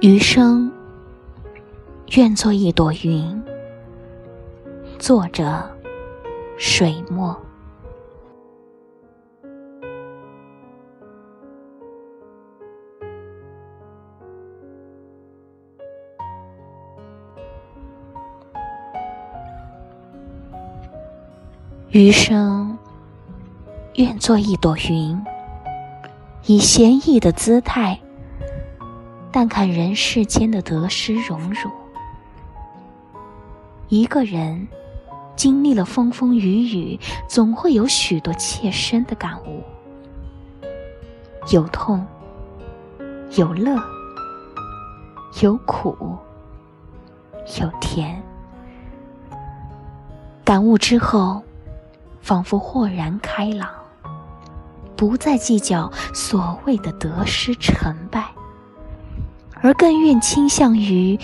余生，愿做一朵云。作者：水墨。余生，愿做一朵云，以闲逸的姿态。淡看人世间的得失荣辱，一个人经历了风风雨雨，总会有许多切身的感悟，有痛，有乐，有苦，有甜。感悟之后，仿佛豁然开朗，不再计较所谓的得失成败。而更愿倾向于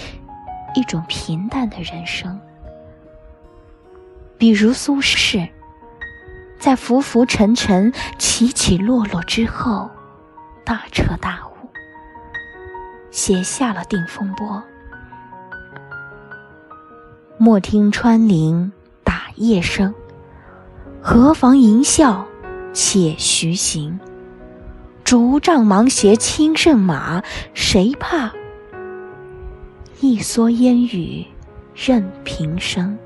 一种平淡的人生，比如苏轼，在浮浮沉沉、起起落落之后，大彻大悟，写下了《定风波》：“莫听穿林打叶声，何妨吟啸且徐行。”竹杖芒鞋轻胜马，谁怕？一蓑烟雨任平生。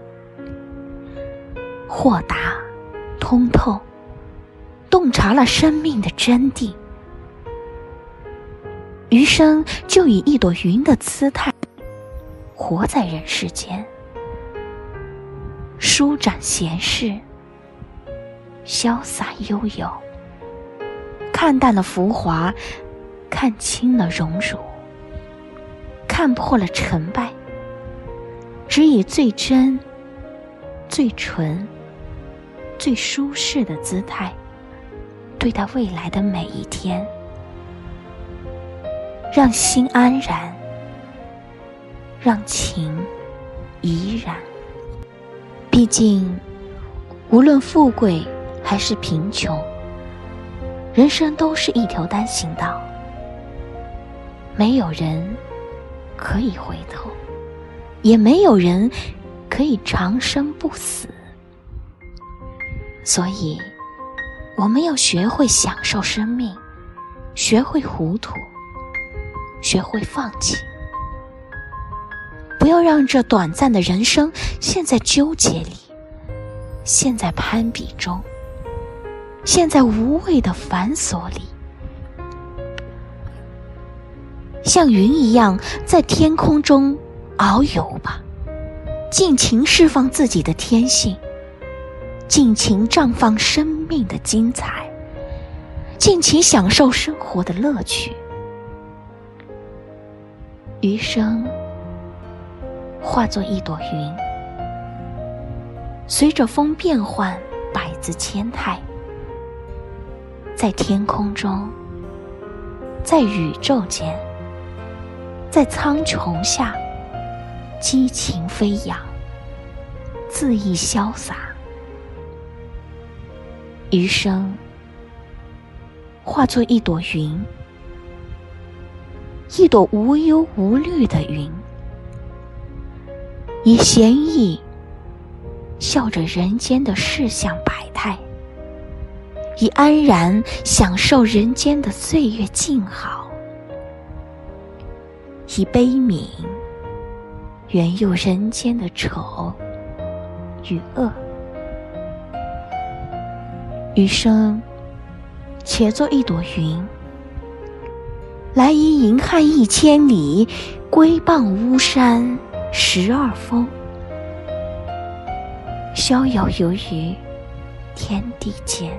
豁达，通透，洞察了生命的真谛。余生就以一朵云的姿态，活在人世间，舒展闲适，潇洒悠游。看淡了浮华，看清了荣辱，看破了成败，只以最真、最纯、最舒适的姿态对待未来的每一天，让心安然，让情怡然。毕竟，无论富贵还是贫穷。人生都是一条单行道，没有人可以回头，也没有人可以长生不死。所以，我们要学会享受生命，学会糊涂，学会放弃，不要让这短暂的人生陷在纠结里，陷在攀比中。陷在无谓的繁琐里，像云一样在天空中遨游吧，尽情释放自己的天性，尽情绽放生命的精彩，尽情享受生活的乐趣。余生化作一朵云，随着风变幻，百姿千态。在天空中，在宇宙间，在苍穹下，激情飞扬，恣意潇洒。余生化作一朵云，一朵无忧无虑的云，以闲逸笑着人间的世相百态。以安然享受人间的岁月静好，以悲悯圆佑人间的丑与恶。余生，且做一朵云，来依银汉一千里，归傍巫山十二峰，逍遥游于天地间。